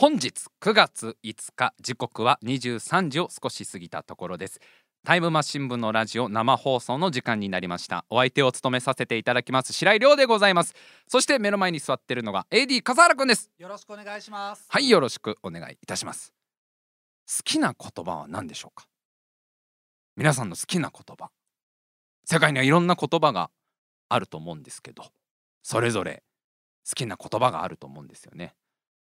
本日9月5日時刻は23時を少し過ぎたところです。タイムマシン部のラジオ生放送の時間になりました。お相手を務めさせていただきます白井亮でございます。そして目の前に座っているのが AD 笠原くんです。よろしくお願いします。はいよろしくお願いいたします。好きな言葉は何でしょうか？皆さんの好きな言葉。世界にはいろんな言葉があると思うんですけどそれぞれ好きな言葉があると思うんですよね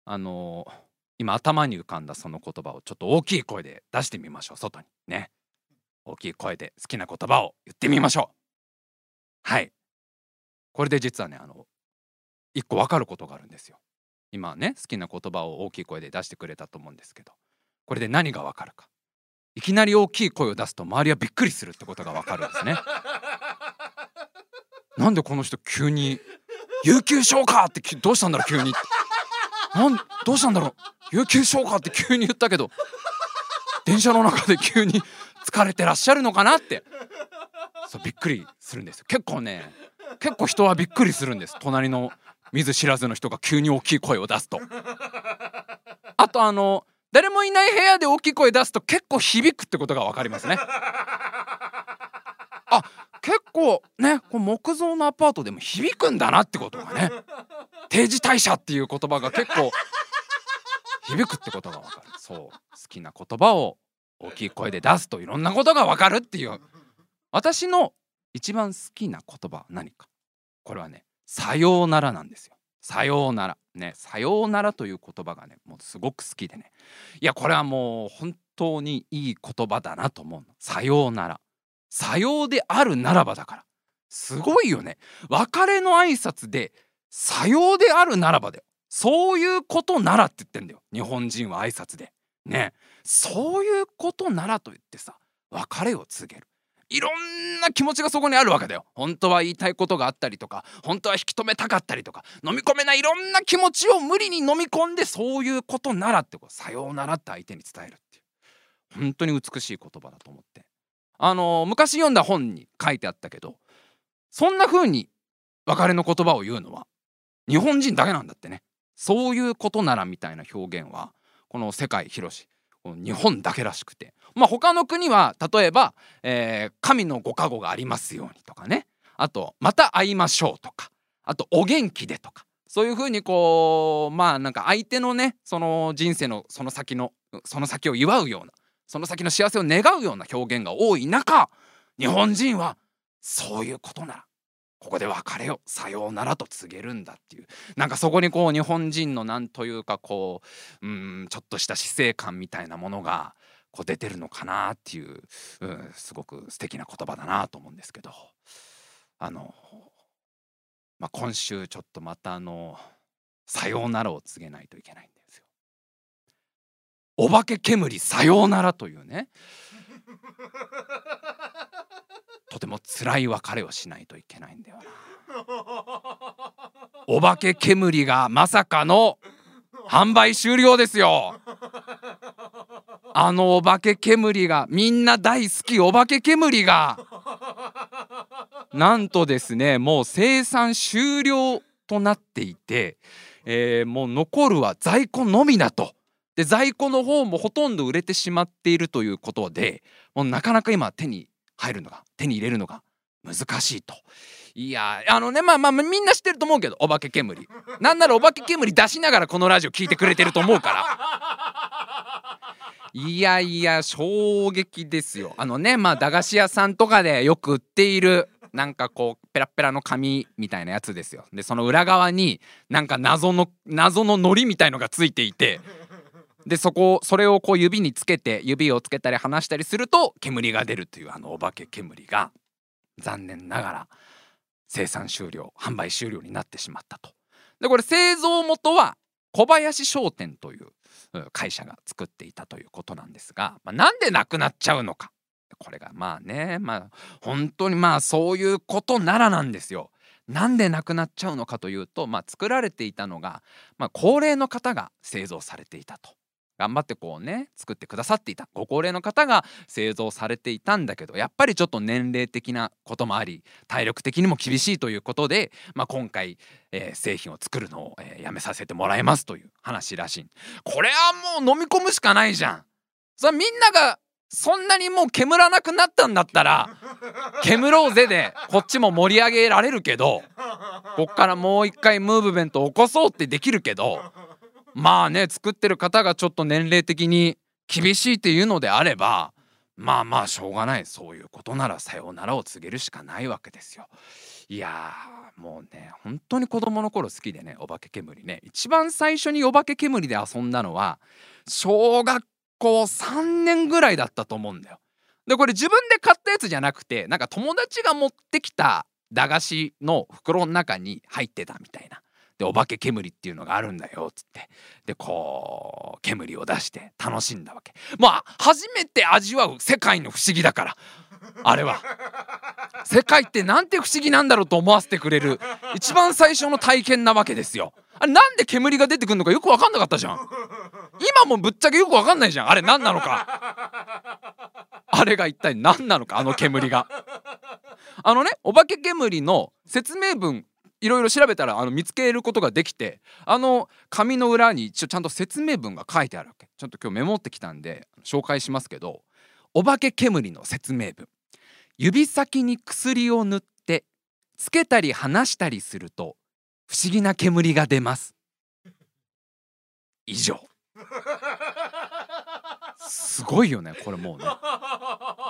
あのー今頭に浮かんだその言葉をちょっと大きい声で出してみましょう。外に。ね。大きい声で好きな言葉を言ってみましょう。はい。これで実はねあの一個分かることがあるんですよ。今ね好きな言葉を大きい声で出してくれたと思うんですけど。これで何が分かるか。いきなり大きい声を出すと周りはびっくりするってことが分かるんですね。なんでこの人急に「有給消化!」ってきどうしたんだろう急にってなんどうしたんだろう？有給消化って急に言ったけど電車の中で急に疲れてらっしゃるのかなって。そうびっくりするんですよ。結構ね結構人はびっくりするんです。隣の見ず知らずの人が急に大きい声を出すと。あとあの誰もいない部屋で大きい声出すと結構響くってことが分かりますね。結構ねこ木造のアパートでも響くんだなってことがね定時退社っていう言葉が結構響くってことが分かる。そう好きな言葉を大きい声で出すといろんなことが分かるっていう。私の一番好きな言葉は何か。これはねさようならなんですよ。さようなら。ねさようならという言葉がねもうすごく好きでね。いやこれはもう本当にいい言葉だなと思うの。さようなら。さようであるならばだから。すごいよね。別れの挨拶でさようであるならばだよそういうことならって言ってんだよ。日本人は挨拶で。ね。そういうことならと言ってさ別れを告げる。いろんな気持ちがそこにあるわけだよ。本当は言いたいことがあったりとか本当は引き止めたかったりとか飲み込めないいろんな気持ちを無理に飲み込んでそういうことならってこうさようならって相手に伝えるっていう。本当に美しい言葉だと思って。あの昔読んだ本に書いてあったけどそんな風に別れの言葉を言うのは日本人だけなんだってね。そういうことならみたいな表現はこの世界広し日本だけらしくて。まあ他の国は例えば、えー神のご加護がありますように」とかね。あと「また会いましょう」とかあと「お元気で」とか。そういうふうにこうまあなんか相手のねその人生のその先のその先を祝うようなその先の幸せを願うような表現が多い中日本人はそういうことならここで別れをさようならと告げるんだっていうなんかそこにこう日本人のなんというかこううんちょっとした死生観みたいなものがこう出てるのかなっていう、うん、すごく素敵な言葉だなと思うんですけどあの、まあ、今週ちょっとまたあのさようならを告げないといけない。お化け煙さようならというねとても辛い別れをしないといけないんだよな。お化け煙がまさかの販売終了ですよ。あのお化け煙がみんな大好きお化け煙がなんとですねもう生産終了となっていて、えーもう残るは在庫のみだと。で在庫の方もほとんど売れてしまっているということでもうなかなか今手に入るのが手に入れるのが難しいと。いやあのねまあまあみんな知ってると思うけどお化け煙。なんならお化け煙出しながらこのラジオ聞いてくれてると思うから。いやいや衝撃ですよ。あのねまあ駄菓子屋さんとかでよく売っているなんかこうペラペラの紙みたいなやつですよ。でその裏側になんか謎の謎の糊みたいのがついていてでそこそれをこう指につけて指をつけたり離したりすると煙が出るというあのお化け煙が残念ながら生産終了販売終了になってしまったと。でこれ製造元は小林商店という会社が作っていたということなんですが、まあ、なんでなくなっちゃうのかこれがまあねまあ本当にまあそういうことならなんですよ。なんでなくなっちゃうのかというと、まあ、作られていたのが、まあ、高齢の方が製造されていたと。頑張ってこうね作ってくださっていたご高齢の方が製造されていたんだけどやっぱりちょっと年齢的なこともあり体力的にも厳しいということで、まあ、今回、えー、製品を作るのを、えー、やめさせてもらいますという話らしい。これはもう飲み込むしかないじゃん。それみんながそんなにもう煙らなくなったんだったら煙ろうぜでこっちも盛り上げられるけどこっからもう一回ムーブメント起こそうってできるけどまあね作ってる方がちょっと年齢的に厳しいっていうのであればまあまあしょうがないそういうことならさようならを告げるしかないわけですよ。いやもうね本当に子供の頃好きでねお化け煙ね一番最初にお化け煙で遊んだのは小学校3年ぐらいだったと思うんだよ。でこれ自分で買ったやつじゃなくてなんか友達が持ってきた駄菓子の袋の中に入ってたみたいな。でお化け煙っていうのがあるんだよっつって。でこう煙を出して楽しんだわけ。まあ初めて味わう世界の不思議だから。あれは。世界ってなんて不思議なんだろうと思わせてくれる一番最初の体験なわけですよ。あれなんで煙が出てくるのかよく分かんなかったじゃん。今もぶっちゃけよく分かんないじゃん。あれ何なのか。あれが一体何なのかあの煙が。あのねお化け煙の説明文いろいろ調べたらあの見つけることができてあの紙の裏に一応ちゃんと説明文が書いてあるわけ。ちょっと今日メモってきたんで紹介しますけどお化け煙の説明文。指先に薬を塗ってつけたり離したりすると不思議な煙が出ます。以上。すごいよねこれもうね。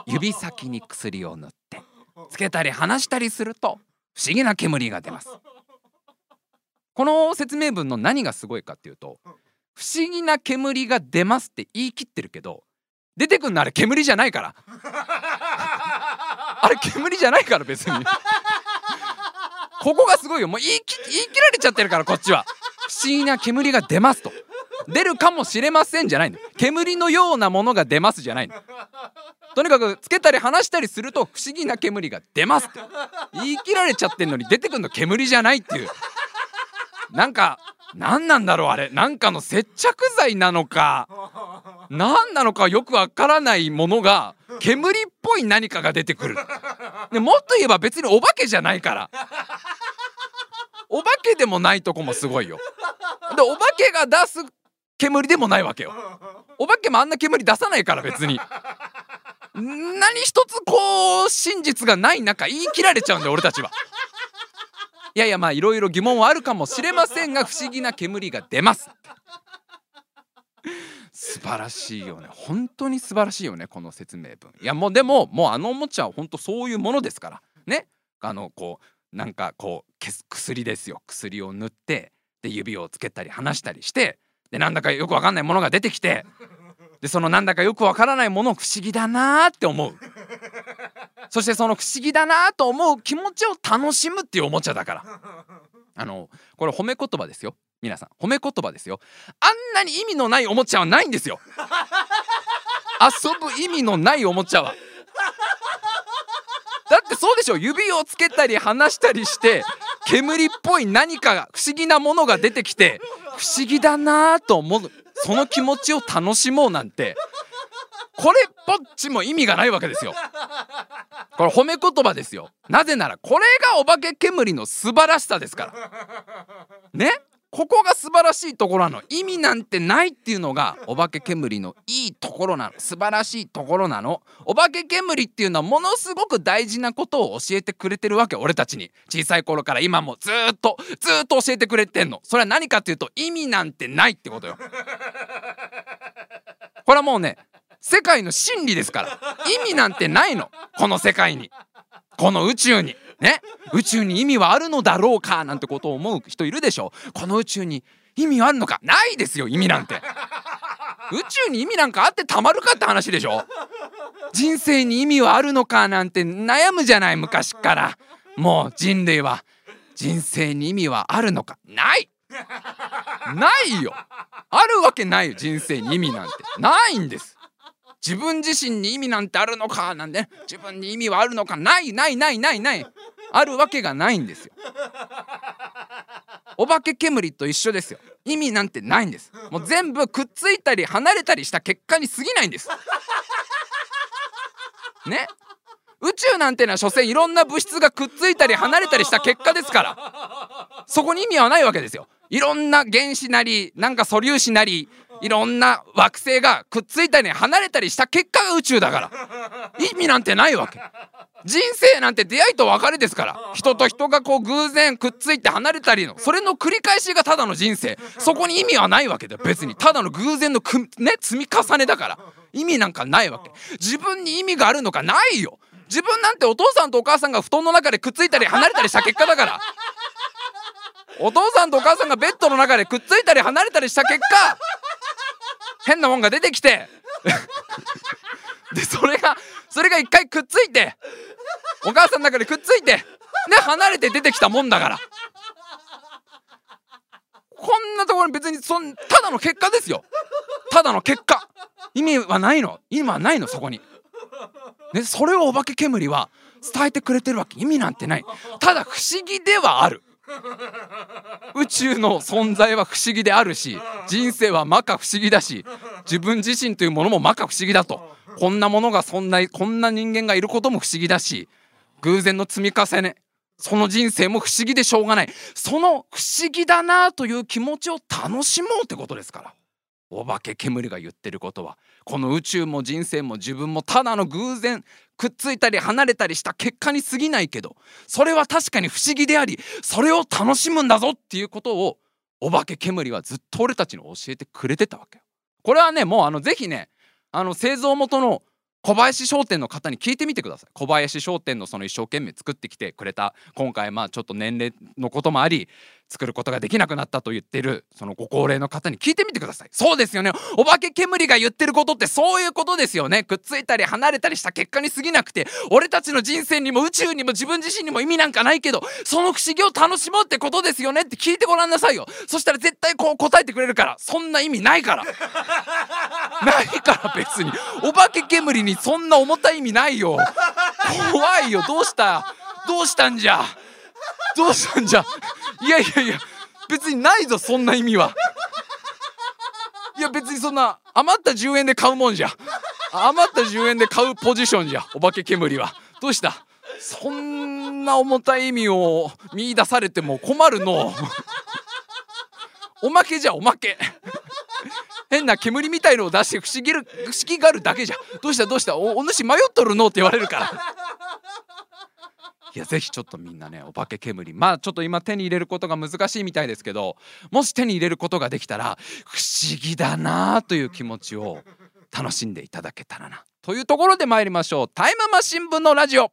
指先に薬を塗ってつけたり離したりすると不思議な煙が出ます。この説明文の何がすごいかっていうと不思議な煙が出ますって言い切ってるけど出てくんのあれ煙じゃないから。あれ煙じゃないから別に。ここがすごいよ。もう言い切言い切られちゃってるからこっちは。不思議な煙が出ますと出るかもしれませんじゃないの。煙のようなものが出ますじゃないの。とにかくつけたり離したりすると不思議な煙が出ますって。言い切られちゃってんのに出てくるの煙じゃないっていう。なんか何なんだろうあれ。なんかの接着剤なのか。何なのかよくわからないものが煙っぽい何かが出てくる。でもっと言えば別にお化けじゃないから。お化けでもないとこもすごいよ。でお化けが出す煙でもないわけよ。お化けもあんな煙出さないから別に。何一つこう真実がない中言い切られちゃうんだよ俺たちは。いやいやまあいろいろ疑問はあるかもしれませんが不思議な煙が出ます。素晴らしいよね。本当に素晴らしいよねこの説明文。いやもうでももうあのおもちゃは本当そういうものですから。ね。あのこうなんかこう薬ですよ。薬を塗ってで指をつけたり離したりしてでなんだかよくわかんないものが出てきてでそのなんだかよくわからないものを不思議だなって思う。そしてその不思議だなと思う気持ちを楽しむっていうおもちゃだから。あのこれ褒め言葉ですよ。皆さん褒め言葉ですよ。あんなに意味のないおもちゃはないんですよ。遊ぶ意味のないおもちゃは。だってそうでしょ。指をつけたり離したりして煙っぽい何かが不思議なものが出てきて不思議だなと思うその気持ちを楽しもうなんて。これっぽっちも意味がないわけですよ。これ褒め言葉ですよ。なぜならこれがお化け煙の素晴らしさですから。ね？ここが素晴らしいところなの。意味なんてないっていうのがお化け煙のいいところなの。素晴らしいところなの。お化け煙っていうのはものすごく大事なことを教えてくれてるわけ俺たちに。小さい頃から今もずっとずっと教えてくれてんの。それは何かっていうと意味なんてないってことよ。これはもうね世界の真理ですから。意味なんてないの。この世界に。この宇宙に。ね宇宙に意味はあるのだろうかなんてことを思う人いるでしょこの宇宙に意味あるのか？ないですよ意味なんて。宇宙に意味なんかあってたまるかって話でしょ。人生に意味はあるのか？なんて悩むじゃない昔から。もう人類は人生に意味はあるのか？ない。ないよ。あるわけないよ人生に意味なんて。ないんです。自分自身に意味なんてあるのか？なんで、ね、自分に意味はあるのか？ないないないないない。あるわけがないんですよ。お化け煙と一緒ですよ。意味なんてないんです。もう全部くっついたり離れたりした結果に過ぎないんです。ね？宇宙なんてのは所詮いろんな物質がくっついたり離れたりした結果ですから。そこに意味はないわけですよ。いろんな原子なりなんか素粒子なりいろんな惑星がくっついたり離れたりした結果が宇宙だから。意味なんてないわけ。人生なんて出会いと別れですから。人と人がこう偶然くっついて離れたりの。それの繰り返しがただの人生。そこに意味はないわけだよ。別に。ただの偶然のく、ね、積み重ねだから。意味なんかないわけ。自分に意味があるのかないよ。自分なんてお父さんとお母さんが布団の中でくっついたり離れたりした結果だから。お父さんとお母さんがベッドの中でくっついたり離れたりした結果変なもんが出てきて。でそれがそれが一回くっついて。お母さんの中でくっついて。で離れて出てきたもんだから。こんなところに別にそんただの結果ですよ。ただの結果。意味はないの。意味はないのそこに。ね、それをお化け煙は伝えてくれてるわけ。意味なんてない。ただ不思議ではある。宇宙の存在は不思議であるし人生は摩訶不思議だし自分自身というものも摩訶不思議だとこんなものがそんなこんな人間がいることも不思議だし偶然の積み重ねその人生も不思議でしょうがない。その不思議だなという気持ちを楽しもうってことですから。お化け煙が言ってることはこの宇宙も人生も自分もただの偶然くっついたり離れたりした結果に過ぎないけどそれは確かに不思議でありそれを楽しむんだぞっていうことをお化け煙はずっと俺たちに教えてくれてたわけよ。これはねもうあのぜひねあの製造元の小林商店の方に聞いてみてください。小林商店のその一生懸命作ってきてくれた。今回まあちょっと年齢のこともあり作ることができなくなったと言ってるそのご高齢の方に聞いてみてください。そうですよね。お化け煙が言ってることってそういうことですよね。くっついたり離れたりした結果に過ぎなくて俺たちの人生にも宇宙にも自分自身にも意味なんかないけどその不思議を楽しもうってことですよねって聞いてごらんなさいよ。そしたら絶対こう答えてくれるからそんな意味ないから。ないから別に。お化け煙にそんな重たい意味ないよ。怖いよ。どうした？どうしたんじゃ？どうしたんじゃ？いやいやいや別にないぞそんな意味は。いや別にそんな余った10円で買うもんじゃ。余った10円で買うポジションじゃお化け煙は。どうした？そんな重たい意味を見出されても困るの。おまけじゃおまけ。変な煙みたいのを出して不思議る不思議があるだけじゃどうしたどうした？おお主迷っとるの？って言われるから。いやぜひちょっとみんなねお化け煙。まあちょっと今手に入れることが難しいみたいですけどもし手に入れることができたら不思議だなという気持ちを楽しんでいただけたらな。というところで参りましょう。タイムマシン部のラジオ。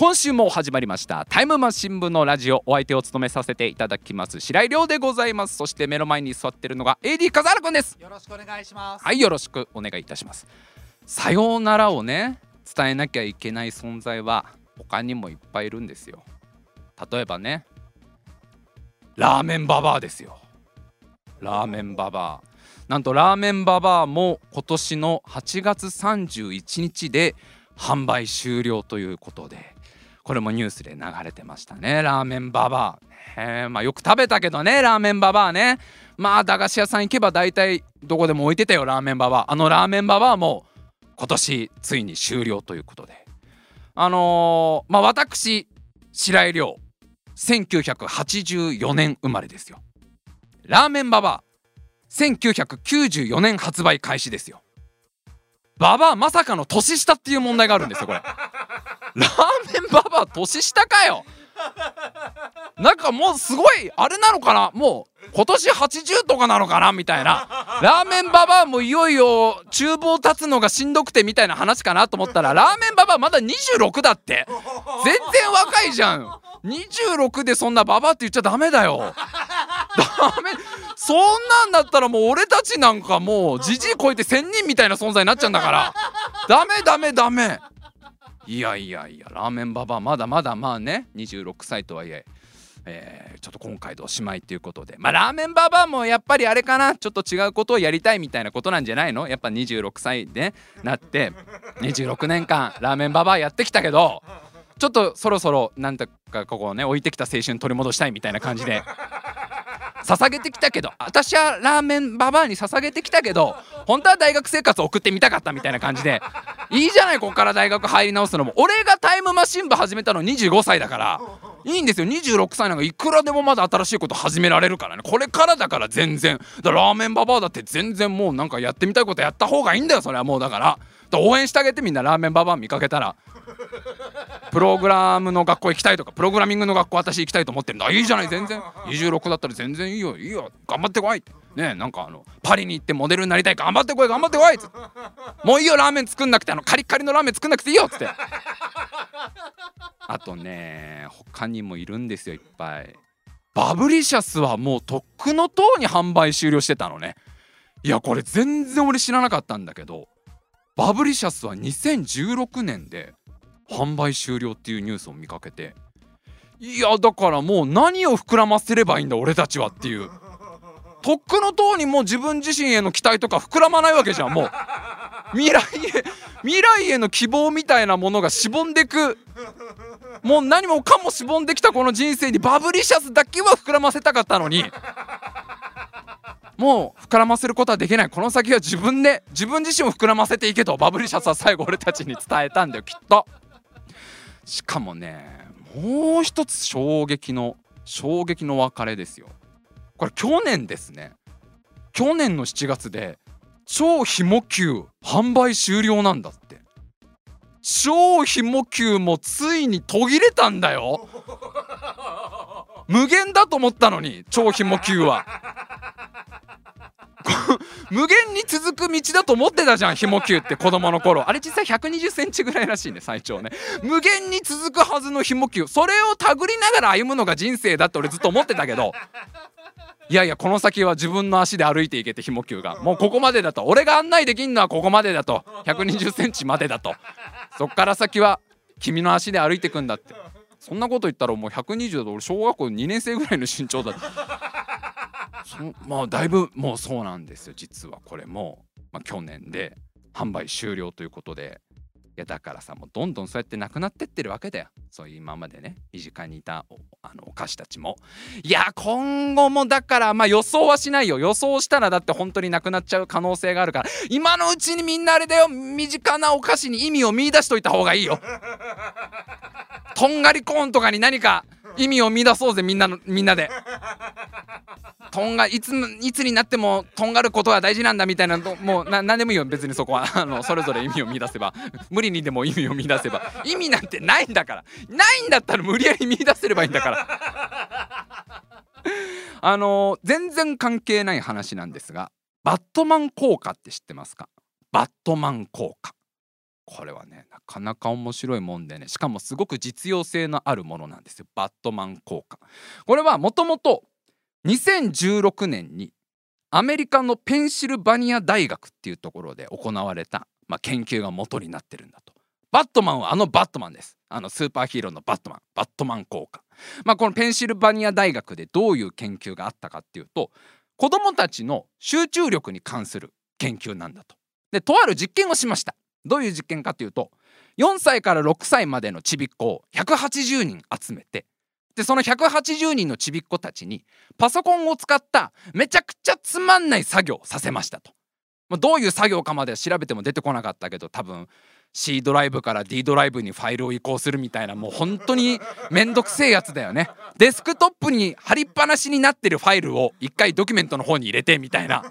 今週も始まりました。タイムマシン部のラジオ。お相手を務めさせていただきます。白井亮でございます。そして目の前に座ってるのが AD 笠原くんです。よろしくお願いします。はいよろしくお願いいたします。さようならをね伝えなきゃいけない存在は他にもいっぱいいるんですよ。例えばねラーメンババアですよ。ラーメンババア。なんとラーメンババアも今年の8月31日で販売終了ということでこれもニュースで流れてましたね。ラーメンババア。へまあよく食べたけどねラーメンババアね。まあ駄菓子屋さん行けば大体どこでも置いてたよラーメンババア。あのラーメンババアも今年ついに終了ということで。あのーまあ私白井亮。1984年生まれですよ。ラーメンババア。1994年発売開始ですよ。ババアまさかの年下っていう問題があるんですよこれ。ラーメンババア年下かよ。なんかもうすごいあれなのかな？もう今年80とかなのかな？みたいな。ラーメンババアもいよいよ厨房立つのがしんどくてみたいな話かなと思ったらラーメンババアまだ26だって。全然若いじゃん。26でそんなババアって言っちゃダメだよ。ダメ。そんなんだったらもう俺たちなんかもうじじい超えて1,000人みたいな存在になっちゃうんだから。ダメダメダメ。いやいやいやラーメンババアまだまだまあね。26歳とはいえ。えー、ちょっと今回でおしまいということで。まあラーメンババアもやっぱりあれかな。ちょっと違うことをやりたいみたいなことなんじゃないの？やっぱ26歳でなって。26年間ラーメンババアやってきたけど。ちょっとそろそろなんとかここね置いてきた青春取り戻したいみたいな感じで。捧げてきたけど私はラーメンババアに捧げてきたけど本当は大学生活を送ってみたかったみたいな感じでいいじゃないここから大学入り直すのも。俺がタイムマシン部始めたの25歳だからいいんですよ。26歳なんかいくらでもまだ新しいこと始められるからね。これからだから全然。だラーメンババアだって全然もうなんかやってみたいことやった方がいいんだよそれはもうだから応援してあげてみんなラーメンババア見かけたら。プログラムの学校行きたいとかプログラミングの学校私行きたいと思ってるんだ。いいじゃない全然。26だったら全然いいよ。いいよ。頑張ってこい。ねなんかあのパリに行ってモデルになりたい。頑張ってこい頑張ってこい。っつって。もういいよラーメン作んなくてあのカリカリのラーメン作んなくていいよ。っつって。あとね他にもいるんですよいっぱい。バブリシャスはもうとっくの塔に販売終了してたのね。いやこれ全然俺知らなかったんだけどバブリシャスは2016年で販売終了っていうニュースを見かけていやだからもう何を膨らませればいいんだ俺たちはっていう。とっくの塔にもう自分自身への期待とか膨らまないわけじゃんもう。未来へ未来への希望みたいなものがしぼんでく。もう何もかもしぼんできたこの人生にバブリシャスだけは膨らませたかったのに。もう膨らませることはできない。この先は自分で自分自身を膨らませていけとバブリシャスは最後俺たちに伝えたんだよきっと。しかもねもう一つ衝撃の衝撃の別れですよ。これ去年ですね。去年の7月で超ひも球販売終了なんだって。超ひも球もついに途切れたんだよ。無限だと思ったのに超ひも球は。無限に続く道だと思ってたじゃんひも球って子供の頃。あれ実際1 2 0センチぐらいらしいね最長ね。無限に続くはずのひも球。それを手繰りながら歩むのが人生だって俺ずっと思ってたけど。いやいやこの先は自分の足で歩いていけてひも球が。もうここまでだと。俺が案内できんのはここまでだと。1 2 0センチまでだと。そっから先は君の足で歩いてくんだって。そんなこと言ったらもう120だと。俺小学校2年生ぐらいの身長だそまあだいぶもうそうなんですよ実はこれも、まあ、去年で販売終了ということで。いやだからさもうどんどんそうやってなくなってってるわけだよ。そういう今までね身近にいたおあのお菓子たちも。いや今後もだからまあ予想はしないよ。予想したらだって本当になくなっちゃう可能性があるから。今のうちにみんなあれだよ。身近なお菓子に意味を見出しといた方がいいよ。とんがりコーンとかに何か意味を見出そうぜみんなのみんなで。とんがいついつになってもとんがることは大事なんだみたいなのもうな何でもいいよ別にそこは。あのそれぞれ意味を見出せば。無理にでも意味を見出せば。意味なんてないんだから。ないんだったら無理やり見出せればいいんだから。あの全然関係ない話なんですがバットマン効果って知ってますか？バットマン効果これはねなかなか面白いもんでねしかもすごく実用性のあるものなんですよバットマン効果これはもともと2016年にアメリカのペンシルバニア大学っていうところで行われた、まあ、研究が元になってるんだと。バットマンはあのバットマンです。あのスーパーヒーローのバットマン、バットマン効果。まあこのペンシルバニア大学でどういう研究があったかっていうと、子供たちの集中力に関する研究なんだと。で、とある実験をしました。どういう実験かというと、4歳から6歳までのちびっ子を180人集めて、でその180人のちびっ子たちにパソコンを使っためちゃくちゃつまんない作業をさせましたと。どういう作業かまでは調べても出てこなかったけど多分 C ドライブから D ドライブにファイルを移行するみたいなもう本当にめんどくせえやつだよねデスクトップに貼りっぱなしになってるファイルを一回ドキュメントの方に入れてみたいな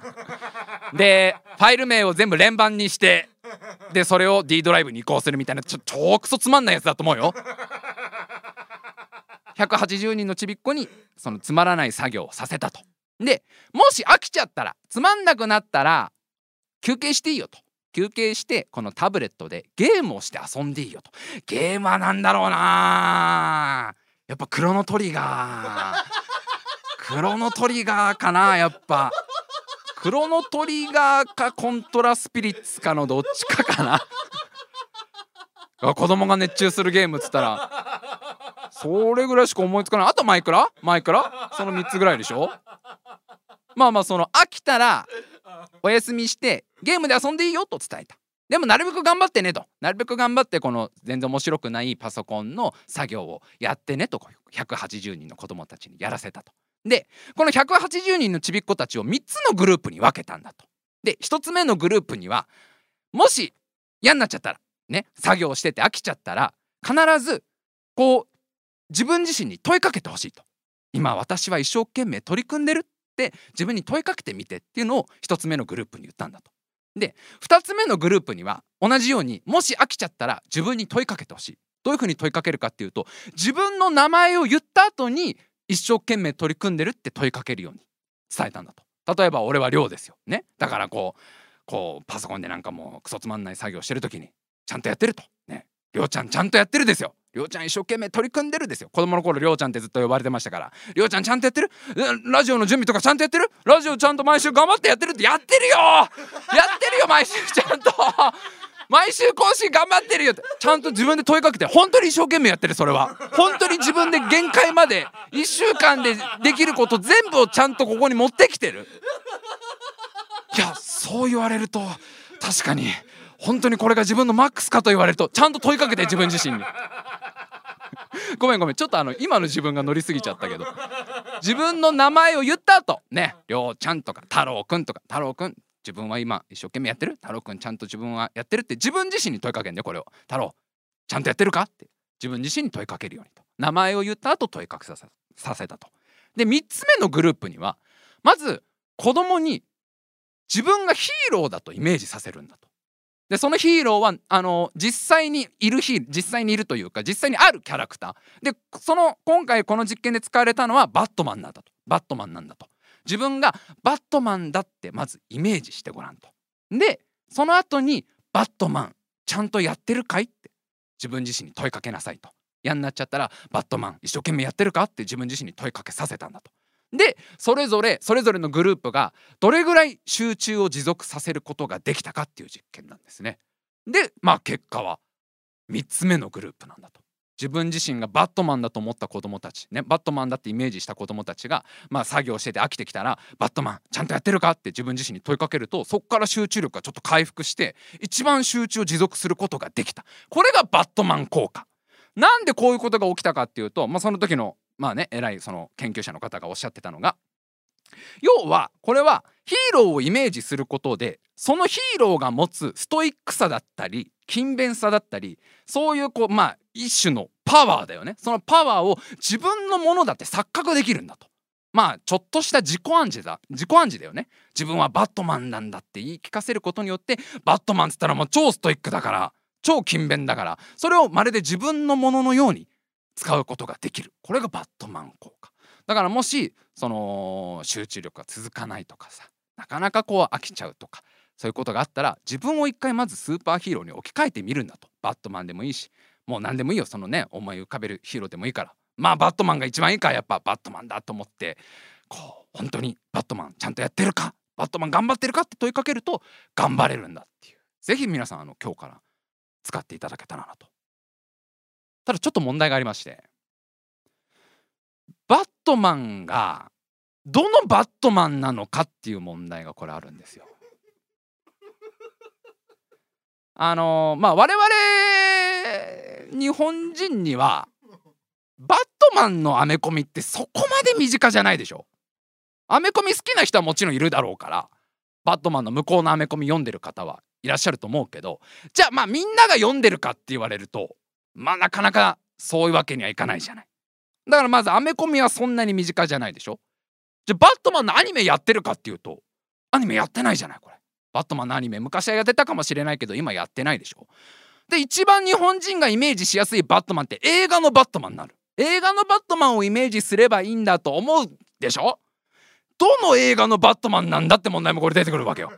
でファイル名を全部連番にしてでそれを D ドライブに移行するみたいなちょ超クソつまんないやつだと思うよ180人のちびっ子にそのつまらない作業をさせたと。でもし飽きちゃったらつまんなくなったら休憩していいよと。休憩してこのタブレットでゲームをして遊んでいいよと。ゲームは何だろうな。やっぱクロノトリガー。クロノトリガーかなやっぱ。クロノトリガーかコントラスピリッツかのどっちかかな。子供が熱中するゲームっつったら。それぐらいしか思いつかない。あとマイクラ？マイクラ？その3つぐらいでしょ？まあまあその飽きたらお休みしてゲームで遊んでいいよと伝えた。でもなるべく頑張ってねと。なるべく頑張ってこの全然面白くないパソコンの作業をやってねと180人の子供たちにやらせたと。でこの180人のちびっ子たちを3つのグループに分けたんだと。で1つ目のグループにはもし嫌になっちゃったらね作業してて飽きちゃったら必ずこう自分自身に問いかけてほしいと。今私は一生懸命取り組んでるって自分に問いかけてみてっていうのを1つ目のグループに言ったんだと。で2つ目のグループには同じようにもし飽きちゃったら自分に問いかけてほしい。どういうふうに問いかけるかっていうと自分の名前を言った後に一生懸命取り組んでるって問いかけるように伝えたんだと。例えば俺は亮ですよ。ね。だからこうこうパソコンでなんかもうクソつまんない作業してる時にちゃんとやってると。ね。亮ちゃんちゃんとやってるですよ。りょうちゃん一生懸命取り組んでるですよ。子供の頃りょうちゃんってずっと呼ばれてましたから。りょうちゃんちゃんとやってる？ラジオの準備とかちゃんとやってる？ラジオちゃんと毎週頑張ってやってるって。やってるよ！やってるよ毎週ちゃんと。毎週更新頑張ってるよって。ちゃんと自分で問いかけて本当に一生懸命やってるそれは。本当に自分で限界まで1週間でできること全部をちゃんとここに持ってきてる。いやそう言われると確かに本当にこれが自分のマックスかと言われるとちゃんと問いかけて自分自身に。ごめんごめん。ちょっとあの今の自分が乗りすぎちゃったけど。自分の名前を言った後。ね。りょうちゃんとか太郎くんとか。太郎くん自分は今一生懸命やってる？太郎くんちゃんと自分はやってるって自分自身に問いかけんだよこれを。太郎ちゃんとやってるか？って。自分自身に問いかけるようにと。名前を言った後問いかけさせさせたと。で3つ目のグループにはまず子供に自分がヒーローだとイメージさせるんだと。でそのヒーローはあの実際にいるヒ実際にいるというか実際にあるキャラクター。でその今回この実験で使われたのはバットマンなんだと。バットマンなんだと。自分がバットマンだってまずイメージしてごらんと。でその後にバットマンちゃんとやってるかいって自分自身に問いかけなさいと。嫌になっちゃったらバットマン一生懸命やってるかって自分自身に問いかけさせたんだと。でそれぞれそれぞれのグループがどれぐらい集中を持続させることができたかっていう実験なんですね。でまあ結果は3つ目のグループなんだと。自分自身がバットマンだと思った子供たちねバットマンだってイメージした子供たちがまあ作業してて飽きてきたらバットマンちゃんとやってるかって自分自身に問いかけるとそこから集中力がちょっと回復して一番集中を持続することができたこれがバットマン効果なんでこういうことが起きたかっていうと、まあ、その時のまあね偉いその研究者の方がおっしゃってたのが要はこれはヒーローをイメージすることでそのヒーローが持つストイックさだったり勤勉さだったりそういうこうまあ一種のパワーだよね。そのパワーを自分のものだって錯覚できるんだと。まあちょっとした自己暗示だ。自己暗示だよね。自分はバットマンなんだって言い聞かせることによってバットマンっつったらもう超ストイックだから超勤勉だからそれをまるで自分のもののように使うことができる。これがバットマン効果。だからもしその集中力が続かないとかさなかなかこう飽きちゃうとかそういうことがあったら自分を一回まずスーパーヒーローに置き換えてみるんだと。バットマンでもいいしもう何でもいいよ。そのね思い浮かべるヒーローでもいいから。まあバットマンが一番いいか。やっぱバットマンだと思って。こう本当にバットマンちゃんとやってるか。バットマン頑張ってるかって問いかけると頑張れるんだっていう。是非皆さんあの今日から使っていただけたらなとただちょっと問題がありましてバットマンがどのバットマンなのかっていう問題がこれあるんですよ。あのまあ我々日本人にはバットマンのアメコミってそこまで身近じゃないでしょ。アメコミ好きな人はもちろんいるだろうからバットマンの向こうのアメコミ読んでる方はいらっしゃると思うけどじゃあまあみんなが読んでるかって言われるとまあなかなかそういうわけにはいかないじゃない。だからまずアメコミはそんなに身近じゃないでしょ。じゃあバットマンのアニメやってるかっていうとアニメやってないじゃないこれ。バットマンのアニメ昔はやってたかもしれないけど今やってないでしょ。で一番日本人がイメージしやすいバットマンって映画のバットマンになる。映画のバットマンをイメージすればいいんだと思うでしょ。どの映画のバットマンなんだって問題もこれ出てくるわけよ。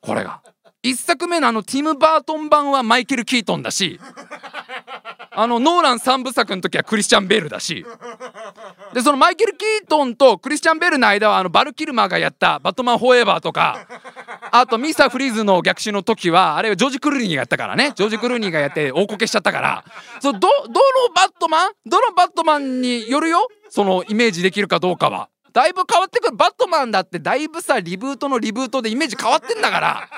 これが。1作目のあのティム・バートン版はマイケル・キートンだし あのノーラン3部作の時はクリスチャン・ベルだし。でそのマイケル・キートンとクリスチャン・ベルの間はあのバル・キルマーがやった「バットマン・フォーエバー」とかあとミスターフリーズの逆襲の時はあれジョージ・クルーニーがやったからね。ジョージ・クルーニーがやって大こけしちゃったから。そうどどのバットマン？どのバットマンによるよ？そのイメージできるかどうかは。だいぶ変わってくる。バットマンだってだいぶさリブートのリブートでイメージ変わってんだから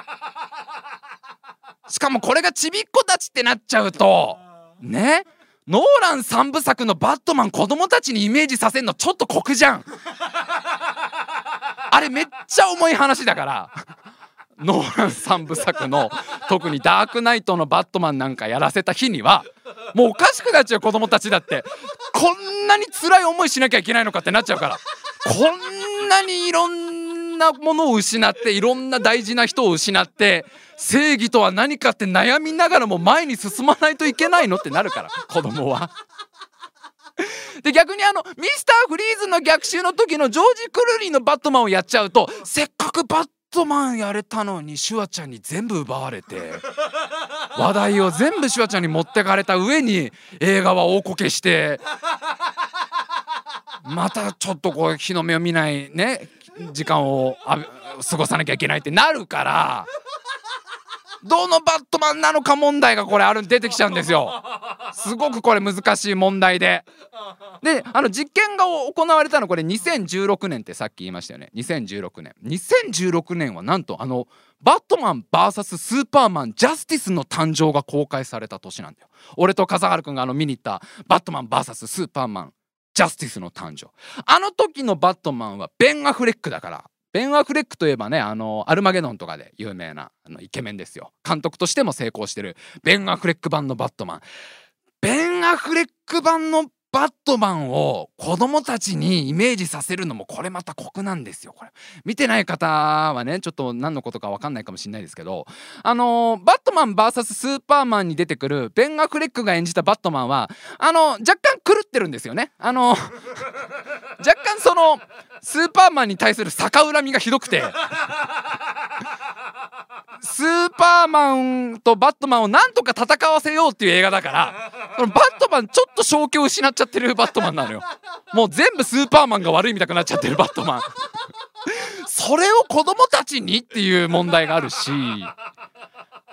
しかもこれがちびっ子たちってなっちゃうとね？ノーラン3部作のバットマン子供たちにイメージさせんのちょっと酷じゃん。あれめっちゃ重い話だから。ノーラン3部作の特にダークナイトのバットマンなんかやらせた日にはもうおかしくなっちゃう子供たちだって。こんなに辛い思いしなきゃいけないのかってなっちゃうから。こんなにいろんななものを失っていろんな大事な人を失って正義とは何かって悩みながらも前に進まないといけないのってなるから子供は。で逆にあのミスターフリーズの逆襲の時のジョージ・クルーリーのバットマンをやっちゃうとせっかくバットマンやれたのにシュワちゃんに全部奪われて話題を全部シュワちゃんに持ってかれた上に映画は大こけしてまたちょっとこう日の目を見ないね時間を過ごさなきゃいけないってなるからどのバットマンなのか問題がこれある出てきちゃうんですよ。すごくこれ難しい問題で。であの実験が行われたのこれ2016年ってさっき言いましたよね2016年2016年はなんとあのバットマン VS スーパーマンジャスティスの誕生が公開された年なんだよ俺と笠原くんがあの見に行ったバットマン VS スーパーマンジャスティスの誕生。あの時のバットマンはベン・アフレックだから。ベン・アフレックといえばねあのアルマゲドンとかで有名なあのイケメンですよ。監督としても成功してるベン・アフレック版のバットマン。ベン・アフレック版のバットマンを子供たちにイメージさせるのもこれまた酷なんですよこれ。見てない方はねちょっと何のことか分かんないかもしれないですけど。あの、バットマン VS スーパーマンに出てくるベン・アフレックが演じたバットマンはあの若狂ってるんですよね。あの、若干そのスーパーマンに対する逆恨みがひどくて。スーパーマンとバットマンをなんとか戦わせようっていう映画だからそのバットマンちょっと正気を失っちゃってるバットマンなのよ。もう全部スーパーマンが悪いみたくなっちゃってるバットマン。それを子供たちにっていう問題があるし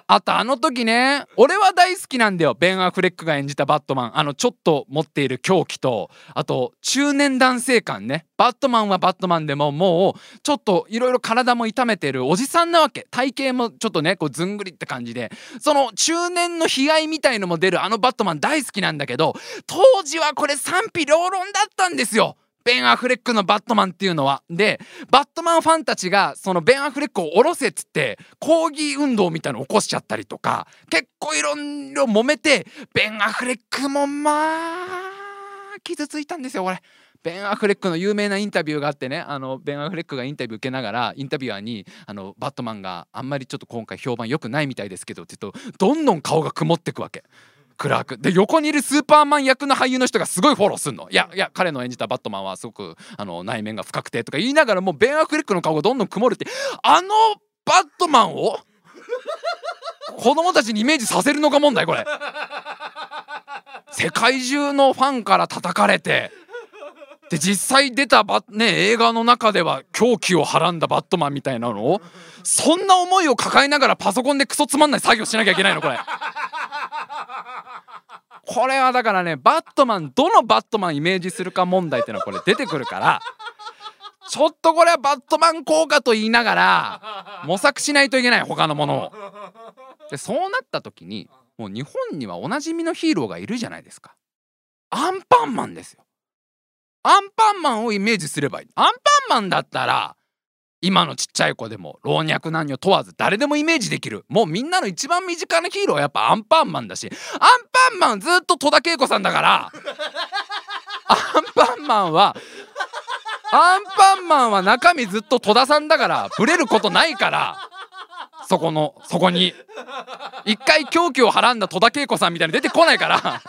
あとあの時ね俺は大好きなんだよ。ベン・アフレックが演じたバットマン。あのちょっと持っている狂気と。あと中年男性感ね。バットマンはバットマンでももうちょっといろいろ体も痛めてる。おじさんなわけ。体型もちょっとねこうずんぐりって感じで。その中年の悲哀みたいのも出る。あのバットマン大好きなんだけど当時はこれ賛否両論だったんですよ。ベン・アフレックのバットマンっていうのは。で、バットマンファンたちが、そのベン・アフレックを下ろせっつって、抗議運動みたいの起こしちゃったりとか、結構いろいろ揉めて、ベン・アフレックもまあ、傷ついたんですよ、これ。ベン・アフレックの有名なインタビューがあってねあのベン・アフレックがインタビュー受けながらインタビュアーにあのバットマンがあんまりちょっと今回評判良くないみたいですけどって言うとどんどん顔が曇ってくわけ。クラークで横にいるスーパーマン役の俳優の人がすごいフォローすんの。いやいや彼の演じたバットマンはすごくあの内面が深くてとか言いながらもうベン・アフレックの顔がどんどん曇るって。あのバットマンを子供たちにイメージさせるのか問題これ。世界中のファンから叩かれて。で実際出たバ、ね、映画の中では狂気をはらんだバットマンみたいなのをそんな思いを抱えながらパソコンでクソつまんない作業しなきゃいけないのこれ。これはだからねバットマンどのバットマンイメージするか問題っていうのはこれ出てくるからちょっとこれはバットマン効果と言いながら模索しないといけない他のものを。でそうなった時にもう日本にはおなじみのヒーローがいるじゃないですか。アンパンマンですよ。アンパンマンをイメージすればいい。アンパンマンだったら今のちっちゃい子でも老若男女問わず誰でもイメージできる。もうみんなの一番身近なヒーローはやっぱアンパンマンだし。アンパンマンずっと戸田恵子さんだから。アンパンマンはアンパンマンは中身ずっと戸田さんだから。ブレることないから。そこのそこに。一回狂気をはらんだ戸田恵子さんみたいに出てこないから。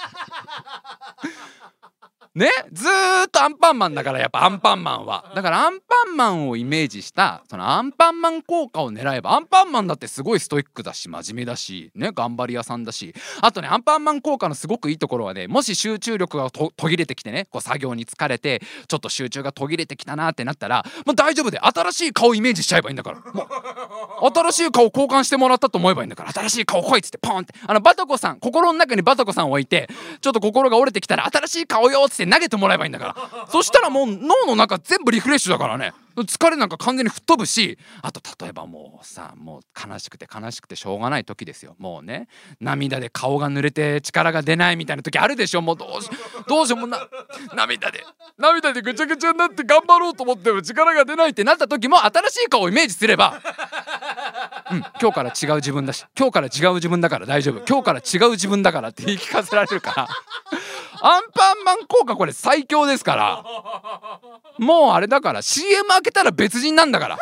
ねずーっとアンパンマンだからやっぱアンパンマンは。だからアンパンマンをイメージしたそのアンパンマン効果を狙えばアンパンマンだってすごいストイックだし真面目だしね頑張り屋さんだし。あとねアンパンマン効果のすごくいいところはねもし集中力が途切れてきてねこう作業に疲れてちょっと集中が途切れてきたなってなったらもう大丈夫で新しい顔イメージしちゃえばいいんだから。もう新しい顔交換してもらったと思えばいいんだから。新しい顔来いっつってポンって。あのバタコさん心の中にバタコさんを置いてちょっと心が折れてきたら新しい顔よっつって投げてもらえばいいんだから。そしたらもう脳の中全部リフレッシュだからね。疲れなんか完全に吹っ飛ぶし。あと例えばもうさもう悲しくて悲しくてしょうがない時ですよ。もうね。涙で顔が濡れて力が出ないみたいな時あるでしょ。もうどうしどうしようもな涙で。涙でぐちゃぐちゃになって頑張ろうと思っても力が出ないってなった時も新しい顔をイメージすればうん、今日から違う自分だし今日から違う自分だから大丈夫。今日から違う自分だからって言い聞かせられるから。アンパンマン効果これ最強ですから。もうあれだから CM 開けたら別人なんだから。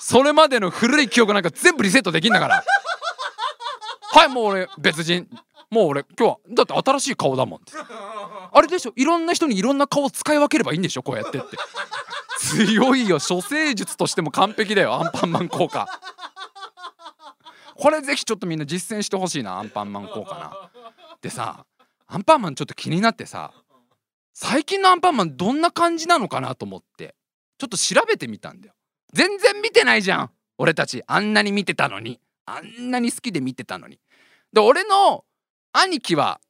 それまでの古い記憶なんか全部リセットできんだから。はいもう俺別人。もう俺今日はだって新しい顔だもんって。あれでしょ？いろんな人にいろんな顔を使い分ければいいんでしょ？こうやってって。強いよ処世術としても完璧だよアンパンマン効果。これぜひちょっとみんな実践してほしいなアンパンマン効果な。でさアンパンマンちょっと気になってさ最近のアンパンマンどんな感じなのかなと思ってちょっと調べてみたんだよ。全然見てないじゃん俺たち。あんなに見てたのに。あんなに好きで見てたのに。で俺の兄貴は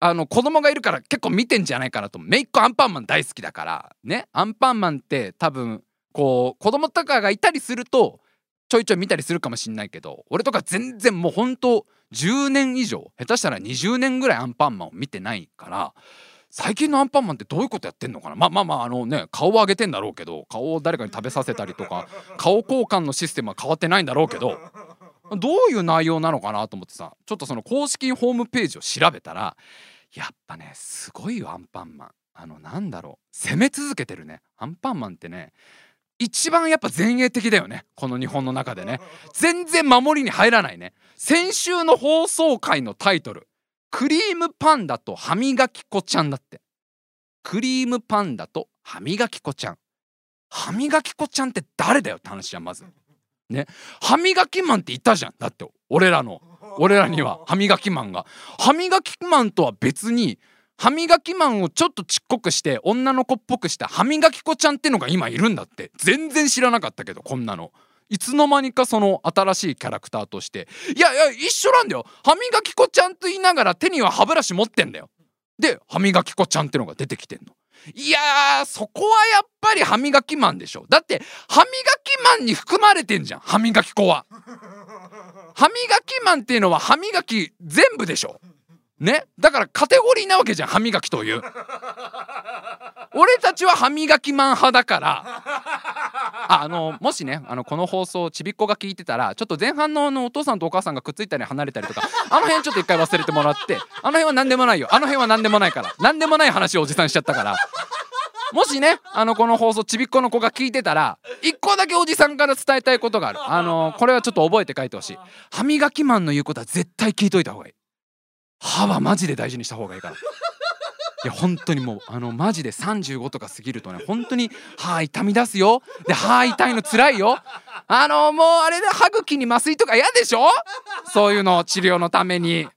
あの子供がいるから結構見てんじゃないかなとめいっ子アンパンマン大好きだからね。アンパンマンって多分こう子供とかがいたりするとちょいちょい見たりするかもしんないけど俺とか全然もうほんと10年以上下手したら20年ぐらいアンパンマンを見てないから最近のアンパンマンってどういうことやってんのかな。まあまあまああのね顔を上げてんだろうけど顔を誰かに食べさせたりとか顔交換のシステムは変わってないんだろうけどどういう内容なのかなと思ってさちょっとその公式ホームページを調べたらやっぱねすごいよアンパンマン。あのなんだろう。攻め続けてるね。アンパンマンってね一番やっぱ前衛的だよね。この日本の中でね。全然守りに入らないね。先週の放送回のタイトル「クリームパンダと歯磨き粉ちゃん」だって。クリームパンダと歯磨き粉ちゃん。歯磨き粉ちゃんって誰だよって話じゃんまず。ね。歯磨きマンっていたじゃん。だって俺らの。俺らには。歯磨きマンが。歯磨きマンとは別に歯磨きマンをちょっとちっこくして女の子っぽくした歯磨き粉ちゃんってのが今いるんだって。全然知らなかったけどこんなの。いつの間にかその新しいキャラクターとして。いやいや一緒なんだよ。歯磨き粉ちゃんと言いながら手には歯ブラシ持ってんだよ。で歯磨き粉ちゃんってのが出てきてんのいやーそこはやっぱり歯磨きマンでしょ。だって歯磨きマンに含まれてんじゃん歯磨き粉は。歯磨きマンっていうのは歯磨き全部でしょ。ね。だからカテゴリーなわけじゃん歯磨きという。俺たちは歯磨きマン派だから。ああのもしねあのこの放送ちびっこが聞いてたらちょっと前半のあのお父さんとお母さんがくっついたり離れたりとかあの辺ちょっと一回忘れてもらってあの辺は何でもないよ。あの辺は何でもないから。何でもない話をおじさんしちゃったから。もしねあのこの放送ちびっこの子が聞いてたら一個だけおじさんから伝えたいことがある。あのこれはちょっと覚えて書いてほしい。歯磨きマンの言うことは絶対聞いといた方がいい歯はマジで大事にした方がいいから。いや本当にもうあのマジで35とか過ぎるとね本当に歯痛み出すよ。で歯痛いの辛いよ。あのもうあれで歯茎に麻酔とか嫌でしょ？そういうの治療のために。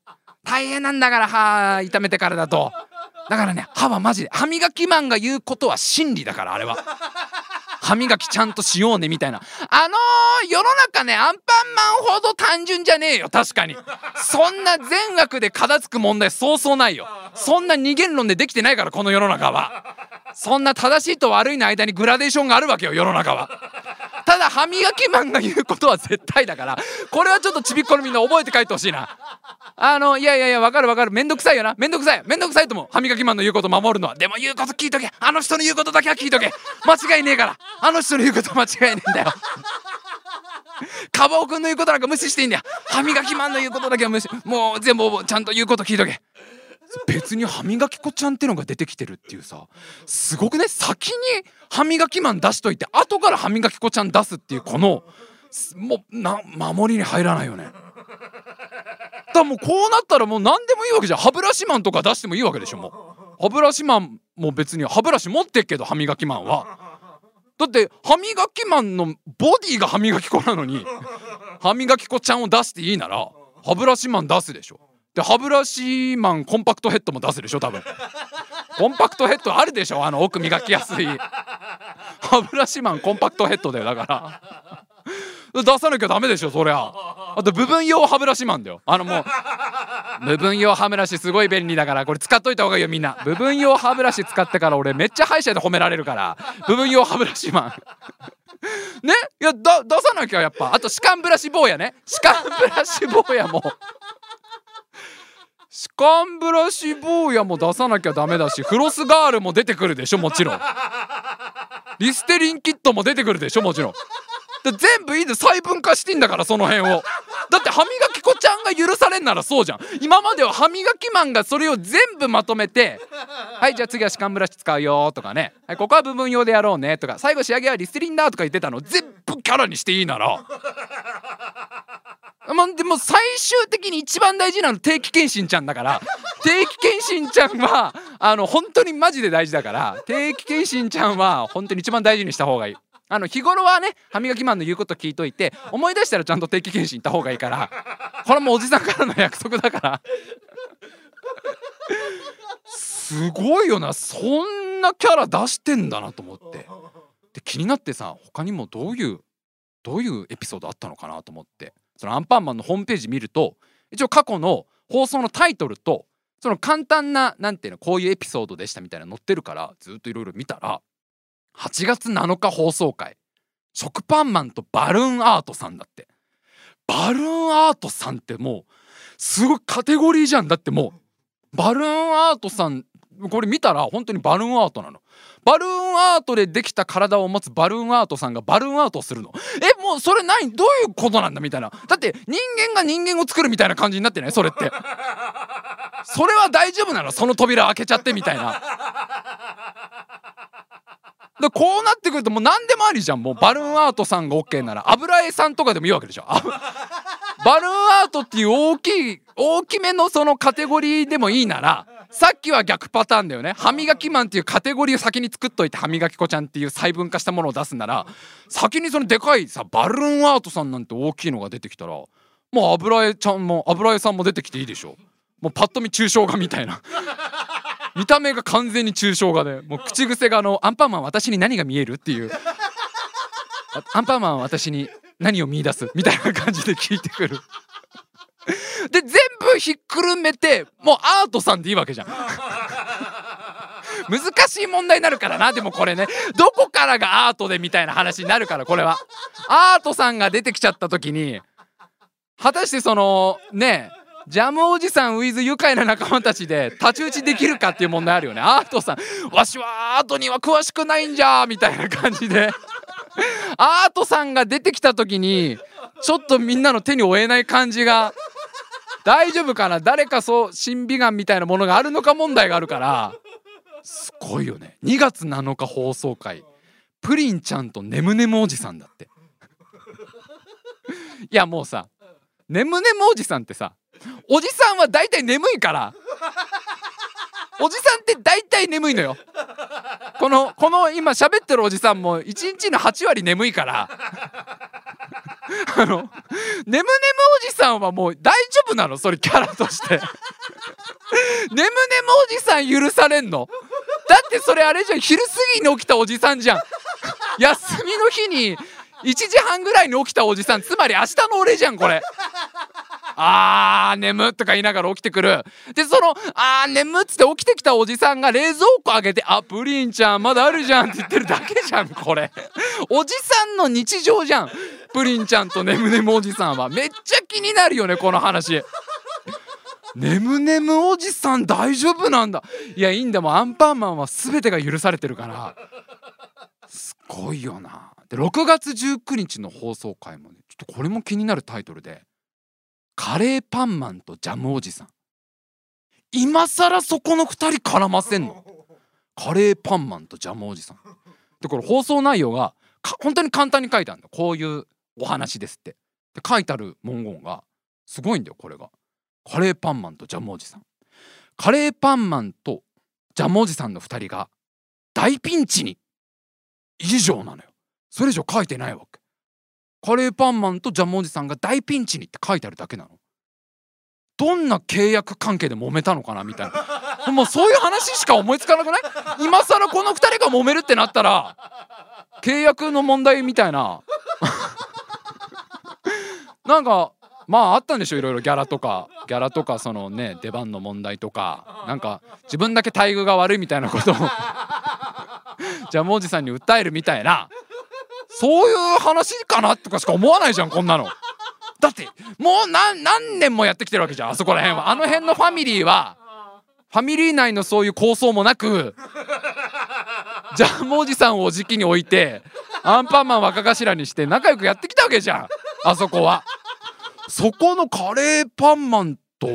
大変なんだから歯痛めてからだと。だからね歯はマジで歯磨きマンが言うことは真理だからあれは。歯磨きちゃんとしようねみたいな。あのー、世の中ねアンパンマンほど単純じゃねえよ。確かに。そんな善悪で片付く問題そうそうないよ。そんな二元論でできてないからこの世の中は。そんな正しいと悪いの間にグラデーションがあるわけよ世の中は。ただ歯磨きマンが言うことは絶対だからこれはちょっとちびっこのみんな覚えて帰ってほしいな。あのいやいやいやわかるわかる。めんどくさいよな。めんどくさい。めんどくさいとも歯磨きマンの言うこと守るのは。でも言うこと聞いとけ。あの人の言うことだけは聞いとけ。間違いねえから。あの人の言うこと間違いねえんだよ。カバオくんの言うことなんか無視していいんだよ。歯磨きマンの言うことだけは無視。もう全部ちゃんと言うこと聞いとけ。別に歯磨き粉ちゃんってのが出てきてるっていうさすごくね？先に歯磨きマン出しといて後から歯磨き粉ちゃん出すっていうこのもうな守りに入らないよね。だもうこうなったらもう何でもいいわけじゃん。歯ブラシマンとか出してもいいわけでしょもう。歯ブラシマンも別に歯ブラシ持ってっけど歯磨きマンは。だって歯磨きマンのボディが歯磨き粉なのに歯磨き粉ちゃんを出していいなら歯ブラシマン出すでしょ。で歯ブラシマンコンパクトヘッドも出すでしょ多分。コンパクトヘッドあるでしょあの奥磨きやすい。歯ブラシマンコンパクトヘッドだよだから。出さなきゃダメでしょそりゃ。あと部分用歯ブラシマンだよ。あのもう部分用歯ブラシすごい便利だからこれ使っといた方がいいよみんな。部分用歯ブラシ使ってから俺めっちゃ歯医者で褒められるから。部分用歯ブラシマン。ね？いや出さなきゃやっぱ。あと歯間ブラシ坊やね。歯間ブラシ坊やも。歯間ブラシ坊やも出さなきゃダメだしフロスガールも出てくるでしょもちろん。リステリンキットも出てくるでしょもちろん。で全部いいで細分化してんだからその辺を。だって歯磨き粉ちゃんが許されんならそうじゃん。今までは歯磨きマンがそれを全部まとめて「はいじゃあ次は歯間ブラシ使うよ」とかね「はいここは部分用でやろうね」とか。最後仕上げはリステリンだとか言ってたの。全部キャラにしていいなら。まあ、でも最終的に一番大事なの定期検診ちゃんだから。定期検診ちゃんはあの本当にマジで大事だから。定期検診ちゃんは本当に一番大事にした方がいい。あの日頃はね歯磨きマンの言うこと聞いといて思い出したらちゃんと定期検診行った方がいいから。これもおじさんからの約束だから。すごいよな。そんなキャラ出してんだなと思って。で気になってさ他にもどういうどういうエピソードあったのかなと思ってそのアンパンマンのホームページ見ると一応過去の放送のタイトルとその簡単ななんていうのこういうエピソードでしたみたいな載ってるからずっといろいろ見たら8月7日放送回食パンマンとバルーンアートさんだって。バルーンアートさんってもうすごいカテゴリーじゃん。だってもうバルーンアートさんこれ見たら本当にバルーンアートなの。バルーンアートでできた体を持つバルーンアートさんがバルーンアートをするの。えもうそれ何どういうことなんだ？みたいな。だって人間が人間を作るみたいな感じになってない？それって。それは大丈夫なの？その扉開けちゃってみたいな。でこうなってくるともう何でもありじゃん。もうバルーンアートさんが OK なら。油絵さんとかでもいいわけでしょ。バルーンアートっていう大きい大きめのそのカテゴリーでもいいなら。さっきは逆パターンだよね歯磨きマンっていうカテゴリーを先に作っといて歯磨き粉ちゃんっていう細分化したものを出すなら先にそのでかいさバルーンアートさんなんて大きいのが出てきたらもう油絵ちゃんも油絵さんも出てきていいでしょもうパッと見抽象画みたいな 見た目が完全に抽象画でもう口癖があの「アンパンマン私に何が見える?」っていう「アンパンマン私に何を見出す?」みたいな感じで聞いてくるで全部ひっくるめてもうアートさんでいいわけじゃん。難しい問題になるからなでもこれね。どこからがアートでみたいな話になるからこれは。アートさんが出てきちゃった時に果たしてそのねジャムおじさんウィズ愉快な仲間たちで太刀打ちできるかっていう問題あるよね。アートさんわしはアートには詳しくないんじゃみたいな感じでアートさんが出てきた時にちょっとみんなの手に負えない感じが大丈夫かな？誰かそう審美眼みたいなものがあるのか問題があるからすごいよね。2月7日放送回プリンちゃんとねむねむおじさんだって。いやもうさねむねむおじさんってさおじさんは大体眠いからおじさんって大体眠いのよ。このこの今喋ってるおじさんも1日の8割眠いから。あのねむねむおじさんはもう大丈夫なの？それキャラとして。ねむねむおじさん許されんの？だってそれあれじゃん。昼過ぎに起きたおじさんじゃん。休みの日に1時半ぐらいに起きたおじさん。つまり明日の俺じゃんこれ。あー眠とか言いながら起きてくる。でそのあー眠っつって起きてきたおじさんが冷蔵庫開けて「あプリンちゃんまだあるじゃん」って言ってるだけじゃんこれ。おじさんの日常じゃん。プリンちゃんとねむねむおじさんは。めっちゃ気になるよねこの話。ねむねむおじさん大丈夫なんだ。いやいいんだもん。アンパンマンは全てが許されてるから。すごいよな。で6月19日の放送回もねちょっとこれも気になるタイトルで。カレーパンマンとジャムおじさん。今更そこの2人絡ませんの？カレーパンマンとジャムおじさん。でこれ放送内容が本当に簡単に書いてあるんだ。こういうお話ですって。で書いてある文言がすごいんだよこれが。カレーパンマンとジャムおじさん。カレーパンマンとジャムおじさんの2人が大ピンチに以上なのよ。それ以上書いてないわけ。カレーパンマンとジャムおじさんが大ピンチにって書いてあるだけなの。どんな契約関係で揉めたのかなみたいな。もうそういう話しか思いつかなくない？今更この2人が揉めるってなったら契約の問題みたいな。なんかまああったんでしょいろいろ。ギャラとか。ギャラとかそのね出番の問題とか。なんか自分だけ待遇が悪いみたいなことを。ジャムおじさんに訴えるみたいな。そういう話かなとかしか思わないじゃんこんなの。だってもう何何年もやってきてるわけじゃんあそこら辺はあの辺のファミリーはファミリー内のそういう構想もなくジャムおじさんをおじきに置いてアンパンマン若頭にして仲良くやってきたわけじゃんあそこは。そこのカレーパンマンと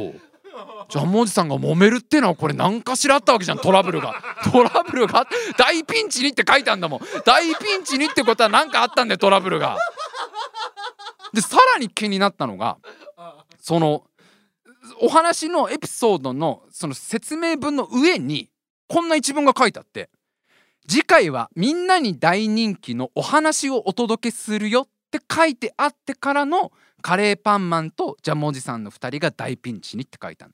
ジャムおじさんが揉めるっていうのはこれ何かしらあったわけじゃん。トラブルが。トラブルが？大ピンチにって書いてあんだもん。大ピンチにってことは何かあったんだよトラブルが。でさらに気になったのがそのお話のエピソードのその説明文の上にこんな一文が書いてあって次回はみんなに大人気のお話をお届けするよって書いてあってからのカレーパンマンとジャムおじさんの2人が大ピンチにって書いたの。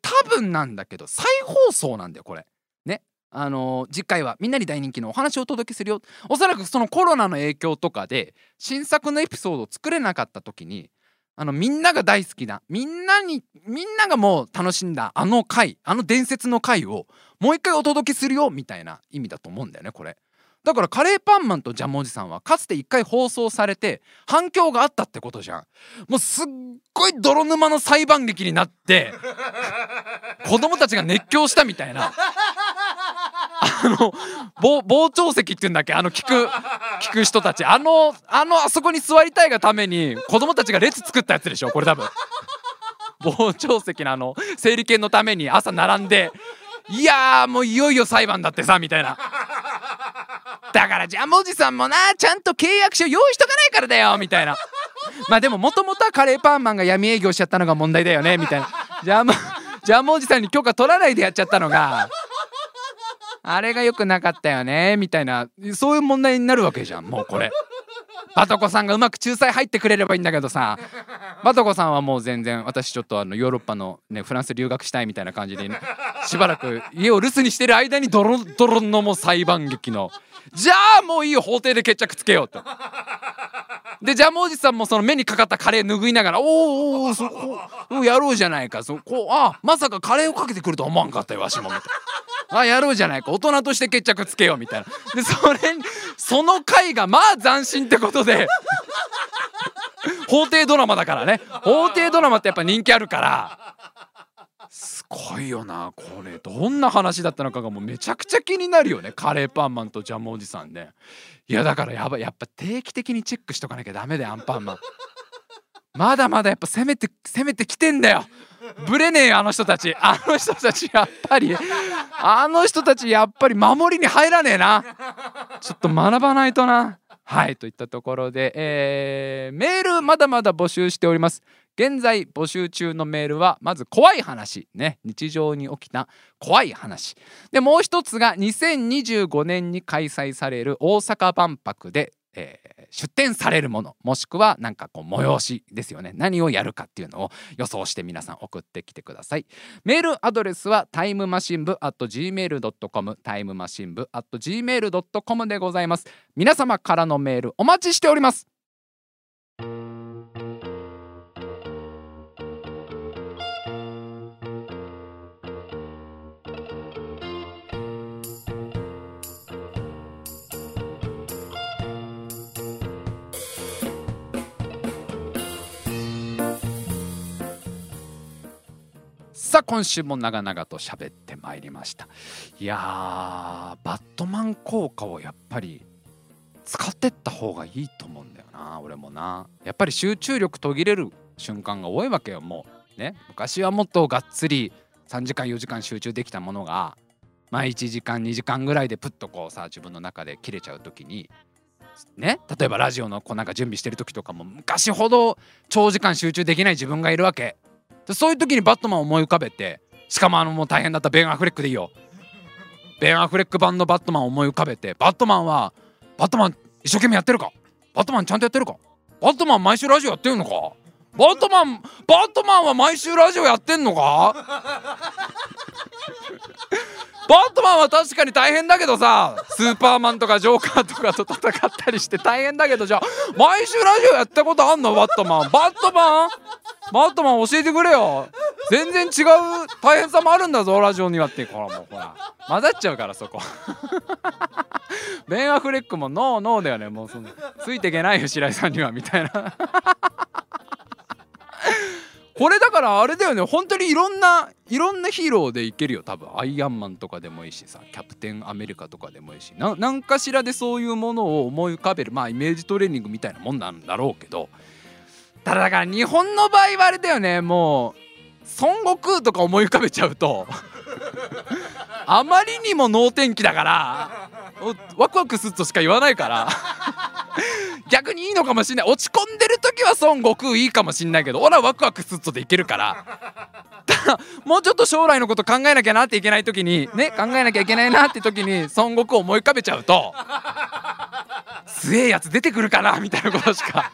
多分なんだけど再放送なんだよこれ。ね。あのー、次回はみんなに大人気のお話をお届けするよ。おそらくそのコロナの影響とかで新作のエピソードを作れなかった時にあのみんなが大好きなみんなにみんながもう楽しんだあの回あの伝説の回をもう一回お届けするよみたいな意味だと思うんだよねこれ。だからカレーパンマンとジャムおじさんはかつて一回放送されて反響があったってことじゃん。もうすっごい泥沼の裁判劇になって子供たちが熱狂したみたいな。あの傍聴席っていうんだっけ？あの聞く聞く人たち。あのあのあそこに座りたいがために子供たちが列作ったやつでしょ？これ多分。傍聴席のあの整理券のために朝並んでいやもういよいよ裁判だってさみたいな。だからジャムおじさんもなちゃんと契約書用意しとかないからだよみたいな。まあでももともとはカレーパンマンが闇営業しちゃったのが問題だよねみたいな。ジャムジャムおじさんに許可取らないでやっちゃったのがあれが良くなかったよねみたいな。そういう問題になるわけじゃんもうこれ。バトコさんがうまく仲裁入ってくれればいいんだけどさ。バトコさんはもう全然私ちょっとあのヨーロッパの、ね、フランス留学したいみたいな感じで、ね、しばらく家を留守にしてる間にドロドロのもう裁判劇のじゃあもういいよ法廷で決着つけようと。でジャムおじさんもその目にかかったカレー拭いながら「おーおーそこやろうじゃないか。そこあまさかカレーをかけてくるとは思わんかったよわしも」みたいな「あやろうじゃないか。大人として決着つけよう」みたいな。でそれその回がまあ斬新ってことで法廷ドラマだからね。法廷ドラマってやっぱ人気あるから。ごいよな。これどんな話だったのかがもうめちゃくちゃ気になるよね。カレーパンマンとジャムおじさんね。いやだからやばい。やっぱ定期的にチェックしとかなきゃダメだよアンパンマン。まだまだやっぱ攻めて攻めてきてんだよ。ブレねえよあの人たち。あの人たちやっぱり。あの人たちやっぱり守りに入らねえな。ちょっと学ばないとな。はいといったところで、えー、メールまだまだ募集しております。現在募集中のメールはまず怖い話ね。日常に起きた怖い話。でもう一つが2025年に開催される大阪万博で、えー、出展されるもの。もしくはなんかこう催しですよね。何をやるかっていうのを予想して皆さん送ってきてください。メールアドレスはタイムマシン部 at gmail.com タイムマシン部 at gmail.com でございます。皆様からのメールお待ちしております。さあ今週も長々と喋ってまいりました。いやーバットマン効果をやっぱり使ってった方がいいと思うんだよな俺もな。やっぱり集中力途切れる瞬間が多いわけよもう。ね。昔はもっとがっつり3時間4時間集中できたものがまあ1時間2時間ぐらいでプッとこうさ自分の中で切れちゃう時にね。例えばラジオのこうなんか準備してる時とかも昔ほど長時間集中できない自分がいるわけ。でそういう時にバットマンを思い浮かべてしかもあのもう大変だったベン・アフレックでいいよ。ベン・アフレック版のバットマンを思い浮かべてバットマンはバットマン一生懸命やってるか？バットマンちゃんとやってるか？バットマン毎週ラジオやってるのか？バットマンバットマンは毎週ラジオやってんのか？バットマンは確かに大変だけどさスーパーマンとかジョーカーとかと戦ったりして大変だけどじゃあ毎週ラジオやったことあんの？バットマン。バットマン？バットマン教えてくれよ。全然違う大変さもあるんだぞラジオにはって。ほらもうほら。混ざっちゃうからそこ。ベン・アフレックもノーノーだよね。もうそのついていけないよ白井さんには。みたいな。これだからあれだよね。本当にいろんないろんなヒーローでいけるよ。多分アイアンマンとかでもいいしさ。キャプテンアメリカとかでもいいし。な何かしらでそういうものを思い浮かべる。まあイメージトレーニングみたいなもんなんだろうけど。ただだから日本の場合はあれだよね。もう孫悟空とか思い浮かべちゃうと。あまりにも能天気だからワクワクすっとしか言わないから。逆にいいのかもしんない。落ち込んでる時は孫悟空いいかもしんないけど俺はワクワクすっとでいけるから。もうちょっと将来のこと考えなきゃなっていけない時にね考えなきゃいけないなって時に孫悟空思い浮かべちゃうと 強えやつ出てくるかなみたいなことしか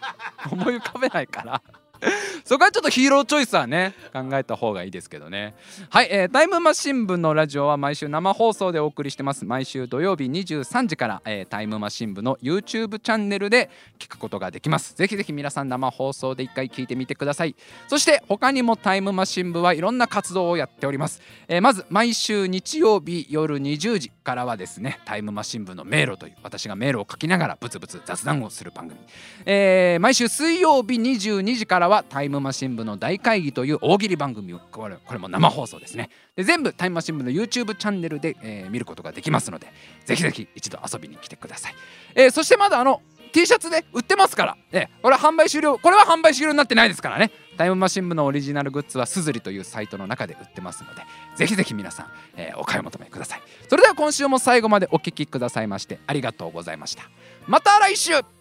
思い浮かべないから そこはちょっとヒーローチョイスはね考えた方がいいですけどね。はい、えー、タイムマシン部のラジオは毎週生放送でお送りしてます。毎週土曜日23時から、えー、タイムマシン部の YouTube チャンネルで聞くことができます。ぜひぜひ皆さん生放送で一回聞いてみてください。そして他にもタイムマシン部はいろんな活動をやっております、えー、まず毎週日曜日夜20時からはですねタイムマシン部の迷路という私が迷路を書きながらブツブツ雑談をする番組、えー、毎週水曜日22時からははタイムマシン部の大会議という大喜利番組をこれこれも生放送ですね。で全部タイムマシン部の YouTube チャンネルで、えー、見ることができますのでぜひぜひ一度遊びに来てください、えー、そしてまだあの T シャツね売ってますから、ね、これは販売終了これは販売終了になってないですからね。タイムマシン部のオリジナルグッズはすずりというサイトの中で売ってますのでぜひぜひ皆さん、えー、お買い求めください。それでは今週も最後までお聴きくださいましてありがとうございました。また来週!